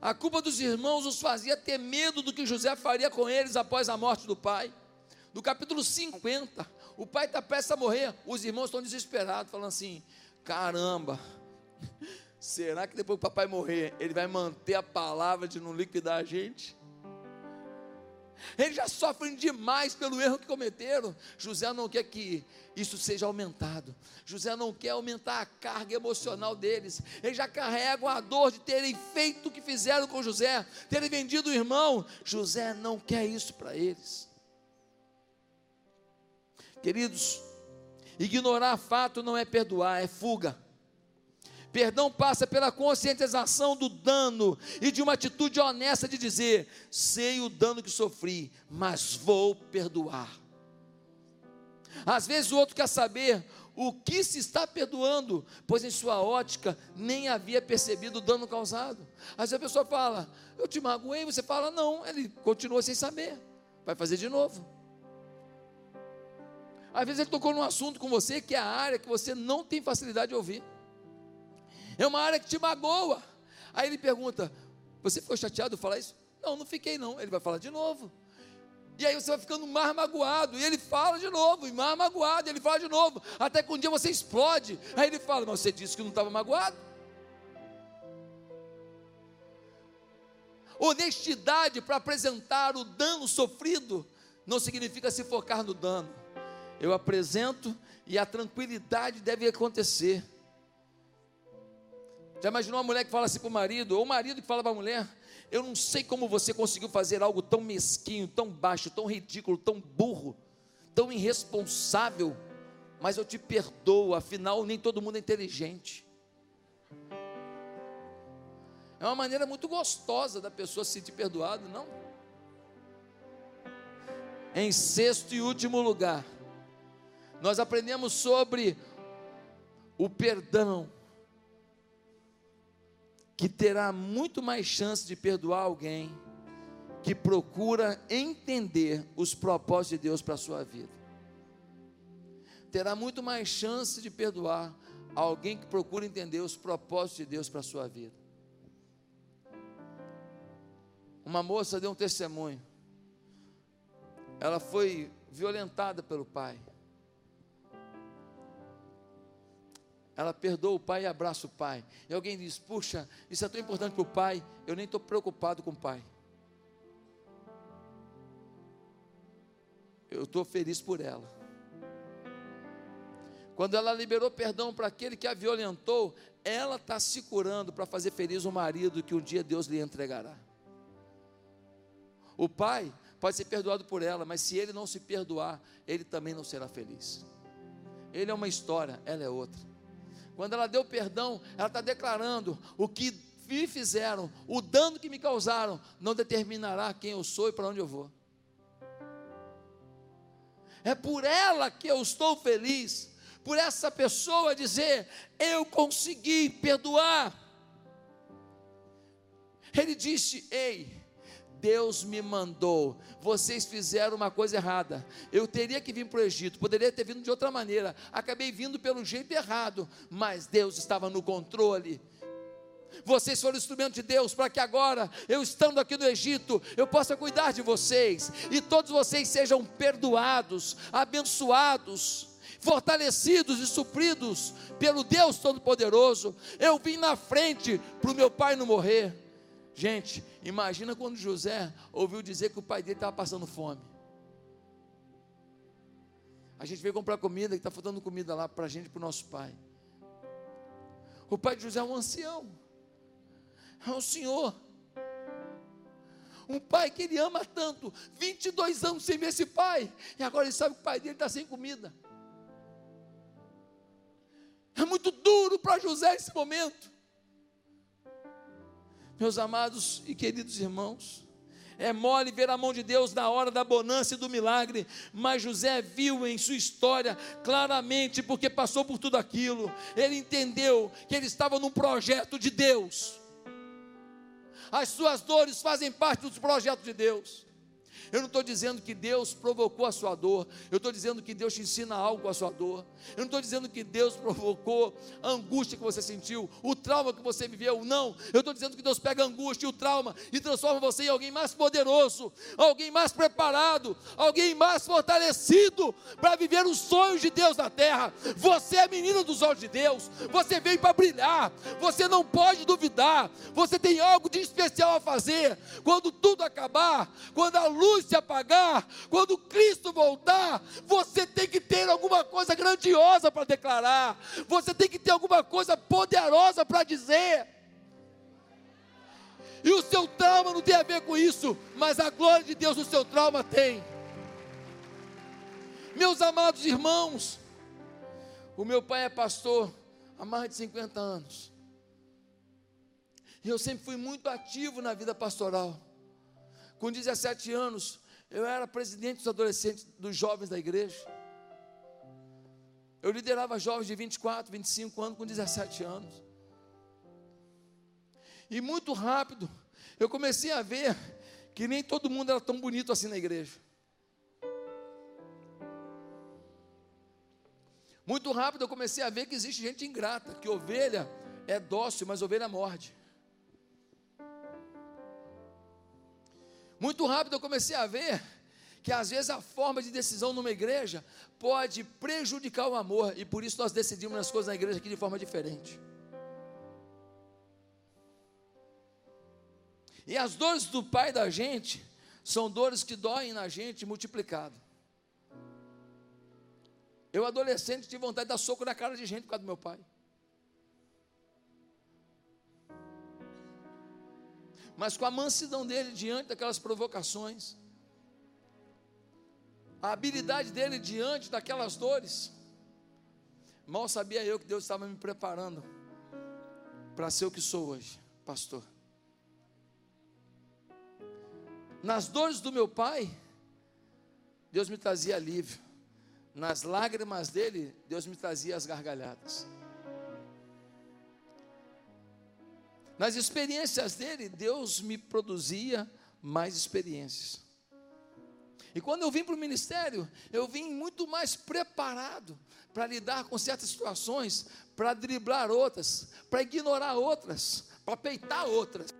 A culpa dos irmãos os fazia ter medo do que José faria com eles após a morte do pai. No capítulo 50, o pai está prestes a morrer, os irmãos estão desesperados, falando assim: caramba, será que depois que o papai morrer, ele vai manter a palavra de não liquidar a gente? Eles já sofrem demais pelo erro que cometeram. José não quer que isso seja aumentado. José não quer aumentar a carga emocional deles. Eles já carregam a dor de terem feito o que fizeram com José, terem vendido o irmão. José não quer isso para eles. Queridos, ignorar fato não é perdoar, é fuga. Perdão passa pela conscientização do dano e de uma atitude honesta de dizer: sei o dano que sofri, mas vou perdoar. Às vezes o outro quer saber o que se está perdoando, pois em sua ótica nem havia percebido o dano causado. Às vezes a pessoa fala: Eu te magoei, você fala: Não, ele continua sem saber, vai fazer de novo. Às vezes ele tocou num assunto com você que é a área que você não tem facilidade de ouvir é uma área que te magoa. Aí ele pergunta: Você ficou chateado falar isso? Não, não fiquei não. Ele vai falar de novo. E aí você vai ficando mais magoado. E ele fala de novo, e mais magoado. E ele fala de novo. Até que um dia você explode. Aí ele fala: Mas você disse que não estava magoado. Honestidade para apresentar o dano sofrido não significa se focar no dano. Eu apresento e a tranquilidade deve acontecer. Já imaginou uma mulher que fala assim para o marido, ou o marido que fala para a mulher: Eu não sei como você conseguiu fazer algo tão mesquinho, tão baixo, tão ridículo, tão burro, tão irresponsável, mas eu te perdoo, afinal, nem todo mundo é inteligente. É uma maneira muito gostosa da pessoa se sentir perdoado, não? Em sexto e último lugar, nós aprendemos sobre o perdão que terá muito mais chance de perdoar alguém que procura entender os propósitos de Deus para a sua vida. Terá muito mais chance de perdoar alguém que procura entender os propósitos de Deus para a sua vida. Uma moça deu um testemunho. Ela foi violentada pelo pai. Ela perdoa o pai e abraça o pai. E alguém diz: Puxa, isso é tão importante para o pai, eu nem estou preocupado com o pai. Eu estou feliz por ela. Quando ela liberou perdão para aquele que a violentou, ela está se curando para fazer feliz o marido que um dia Deus lhe entregará. O pai pode ser perdoado por ela, mas se ele não se perdoar, ele também não será feliz. Ele é uma história, ela é outra. Quando ela deu perdão, ela está declarando: o que me fizeram, o dano que me causaram, não determinará quem eu sou e para onde eu vou. É por ela que eu estou feliz, por essa pessoa dizer: eu consegui perdoar. Ele disse: Ei, Deus me mandou. Vocês fizeram uma coisa errada. Eu teria que vir para o Egito, poderia ter vindo de outra maneira. Acabei vindo pelo jeito errado, mas Deus estava no controle. Vocês foram instrumento de Deus para que agora, eu estando aqui no Egito, eu possa cuidar de vocês e todos vocês sejam perdoados, abençoados fortalecidos e supridos pelo Deus Todo-Poderoso. Eu vim na frente para o meu pai não morrer. Gente, imagina quando José ouviu dizer que o pai dele estava passando fome. A gente veio comprar comida, que está faltando comida lá para a gente para o nosso pai. O pai de José é um ancião, é um senhor. Um pai que ele ama tanto, 22 anos sem ver esse pai, e agora ele sabe que o pai dele está sem comida. É muito duro para José esse momento. Meus amados e queridos irmãos, é mole ver a mão de Deus na hora da bonança e do milagre, mas José viu em sua história claramente, porque passou por tudo aquilo, ele entendeu que ele estava num projeto de Deus. As suas dores fazem parte do projeto de Deus. Eu não estou dizendo que Deus provocou a sua dor. Eu estou dizendo que Deus te ensina algo com a sua dor. Eu não estou dizendo que Deus provocou a angústia que você sentiu, o trauma que você viveu. Não. Eu estou dizendo que Deus pega a angústia e o trauma e transforma você em alguém mais poderoso, alguém mais preparado, alguém mais fortalecido para viver os sonhos de Deus na terra. Você é menino dos olhos de Deus. Você veio para brilhar. Você não pode duvidar. Você tem algo de especial a fazer. Quando tudo acabar, quando a luz luz se apagar, quando Cristo voltar, você tem que ter alguma coisa grandiosa para declarar, você tem que ter alguma coisa poderosa para dizer. E o seu trauma não tem a ver com isso, mas a glória de Deus no seu trauma tem. Meus amados irmãos, o meu pai é pastor há mais de 50 anos. E eu sempre fui muito ativo na vida pastoral. Com 17 anos, eu era presidente dos adolescentes, dos jovens da igreja. Eu liderava jovens de 24, 25 anos com 17 anos. E muito rápido, eu comecei a ver que nem todo mundo era tão bonito assim na igreja. Muito rápido eu comecei a ver que existe gente ingrata, que ovelha é dócil, mas ovelha morde. Muito rápido eu comecei a ver que às vezes a forma de decisão numa igreja pode prejudicar o amor, e por isso nós decidimos as coisas na igreja aqui de forma diferente. E as dores do pai da gente são dores que doem na gente multiplicado. Eu, adolescente, tive vontade de dar soco na cara de gente por causa do meu pai. Mas com a mansidão dele diante daquelas provocações, a habilidade dele diante daquelas dores, mal sabia eu que Deus estava me preparando para ser o que sou hoje, pastor. Nas dores do meu pai, Deus me trazia alívio. Nas lágrimas dele, Deus me trazia as gargalhadas. Nas experiências dele, Deus me produzia mais experiências. E quando eu vim para o ministério, eu vim muito mais preparado para lidar com certas situações, para driblar outras, para ignorar outras, para peitar outras.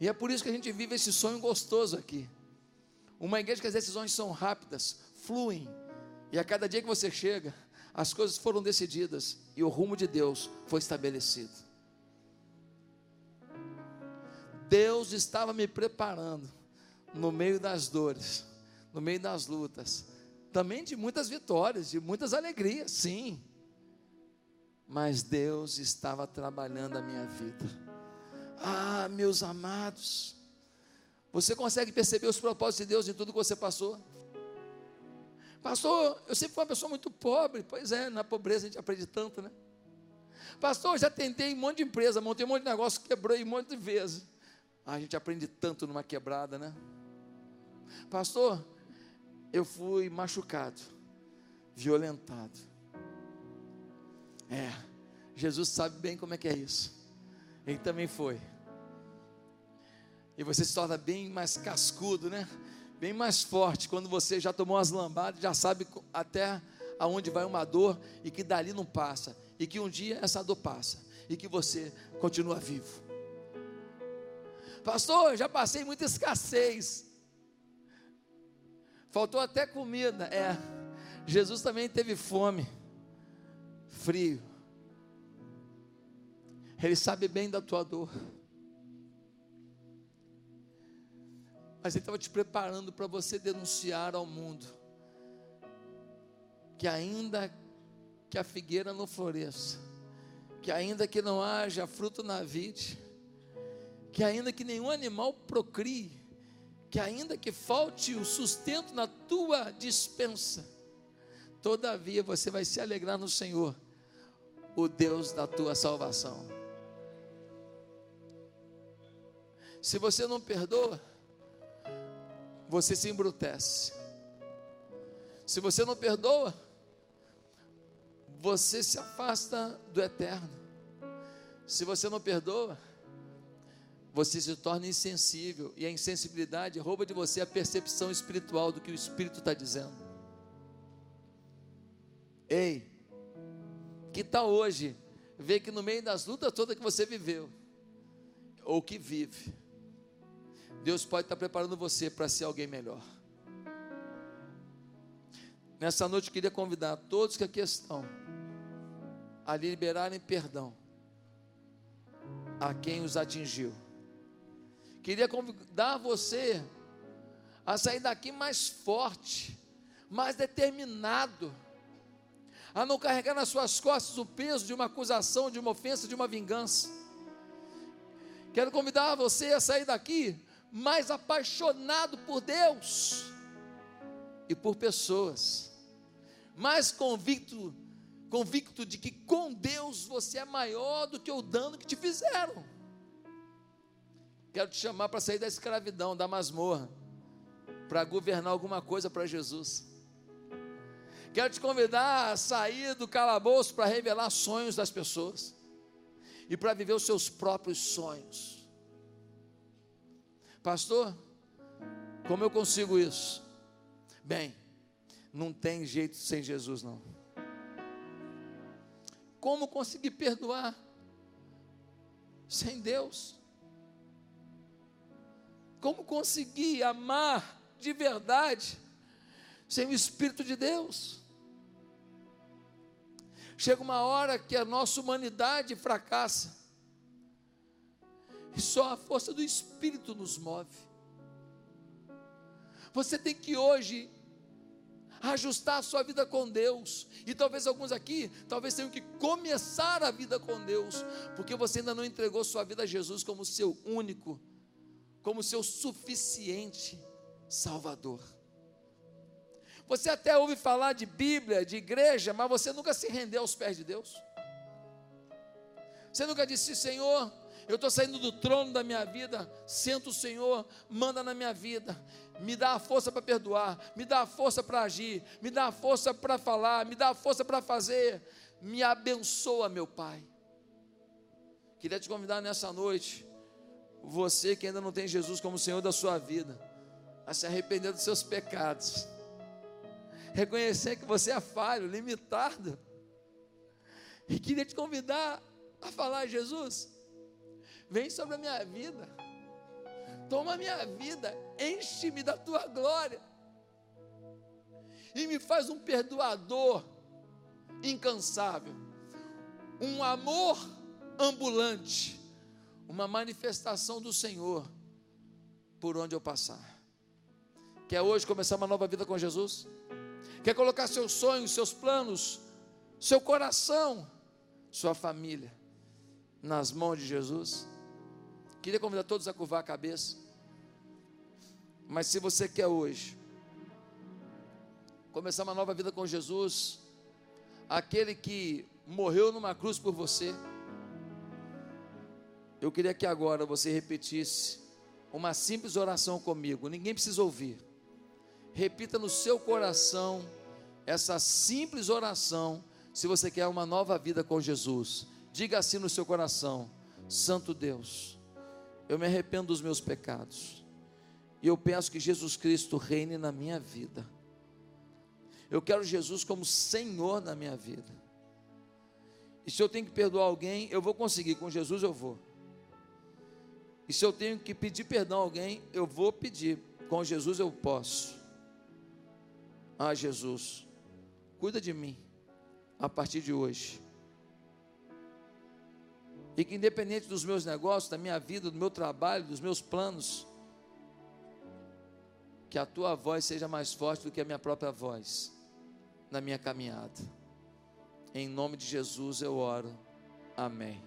E é por isso que a gente vive esse sonho gostoso aqui. Uma igreja que as decisões são rápidas, fluem, e a cada dia que você chega, as coisas foram decididas e o rumo de Deus foi estabelecido. Deus estava me preparando no meio das dores, no meio das lutas, também de muitas vitórias, de muitas alegrias, sim. Mas Deus estava trabalhando a minha vida. Ah, meus amados, você consegue perceber os propósitos de Deus em tudo que você passou? Pastor, eu sempre fui uma pessoa muito pobre. Pois é, na pobreza a gente aprende tanto, né? Pastor, eu já tentei um monte de empresa, montei um monte de negócio, quebrei um monte de vezes. Ah, a gente aprende tanto numa quebrada, né? Pastor, eu fui machucado, violentado. É, Jesus sabe bem como é que é isso. Ele também foi. E você se torna bem mais cascudo, né? Bem mais forte quando você já tomou as lambadas, já sabe até aonde vai uma dor e que dali não passa, e que um dia essa dor passa e que você continua vivo. Pastor, já passei muita escassez. Faltou até comida. É. Jesus também teve fome, frio. Ele sabe bem da tua dor. Mas Ele estava te preparando para você denunciar ao mundo que ainda que a figueira não floresça, que ainda que não haja fruto na vide, que ainda que nenhum animal procrie, que ainda que falte o sustento na tua dispensa, todavia você vai se alegrar no Senhor, o Deus da tua salvação. Se você não perdoa, você se embrutece. Se você não perdoa, você se afasta do eterno. Se você não perdoa, você se torna insensível, e a insensibilidade rouba de você a percepção espiritual do que o Espírito está dizendo. Ei, que tal hoje ver que no meio das lutas todas que você viveu, ou que vive, Deus pode estar preparando você para ser alguém melhor. Nessa noite eu queria convidar todos que aqui estão a liberarem perdão a quem os atingiu. Queria convidar você a sair daqui mais forte, mais determinado, a não carregar nas suas costas o peso de uma acusação, de uma ofensa, de uma vingança. Quero convidar você a sair daqui mais apaixonado por Deus e por pessoas, mais convicto, convicto de que com Deus você é maior do que o dano que te fizeram. Quero te chamar para sair da escravidão, da masmorra para governar alguma coisa para Jesus. Quero te convidar a sair do calabouço para revelar sonhos das pessoas e para viver os seus próprios sonhos. Pastor, como eu consigo isso? Bem, não tem jeito sem Jesus não. Como conseguir perdoar sem Deus? Como conseguir amar de verdade, sem o Espírito de Deus. Chega uma hora que a nossa humanidade fracassa, e só a força do Espírito nos move. Você tem que hoje ajustar a sua vida com Deus. E talvez alguns aqui, talvez tenham que começar a vida com Deus, porque você ainda não entregou sua vida a Jesus como seu único, como seu suficiente Salvador. Você até ouve falar de Bíblia, de igreja, mas você nunca se rendeu aos pés de Deus. Você nunca disse, Senhor, eu estou saindo do trono da minha vida, senta o Senhor, manda na minha vida, me dá a força para perdoar, me dá a força para agir, me dá a força para falar, me dá a força para fazer, me abençoa, meu Pai. Queria te convidar nessa noite, você que ainda não tem Jesus como Senhor da sua vida, a se arrepender dos seus pecados, reconhecer que você é falho, limitado, e queria te convidar a falar: Jesus, vem sobre a minha vida, toma a minha vida, enche-me da tua glória, e me faz um perdoador incansável, um amor ambulante, uma manifestação do Senhor por onde eu passar. Quer hoje começar uma nova vida com Jesus? Quer colocar seus sonhos, seus planos, seu coração, sua família nas mãos de Jesus? Queria convidar todos a curvar a cabeça. Mas se você quer hoje começar uma nova vida com Jesus, aquele que morreu numa cruz por você, eu queria que agora você repetisse uma simples oração comigo, ninguém precisa ouvir repita no seu coração essa simples oração, se você quer uma nova vida com Jesus. Diga assim no seu coração: Santo Deus, eu me arrependo dos meus pecados. E eu peço que Jesus Cristo reine na minha vida. Eu quero Jesus como Senhor na minha vida. E se eu tenho que perdoar alguém, eu vou conseguir. Com Jesus eu vou. E se eu tenho que pedir perdão a alguém, eu vou pedir. Com Jesus eu posso. Ah, Jesus, cuida de mim a partir de hoje. E que independente dos meus negócios, da minha vida, do meu trabalho, dos meus planos, que a tua voz seja mais forte do que a minha própria voz na minha caminhada. Em nome de Jesus eu oro. Amém.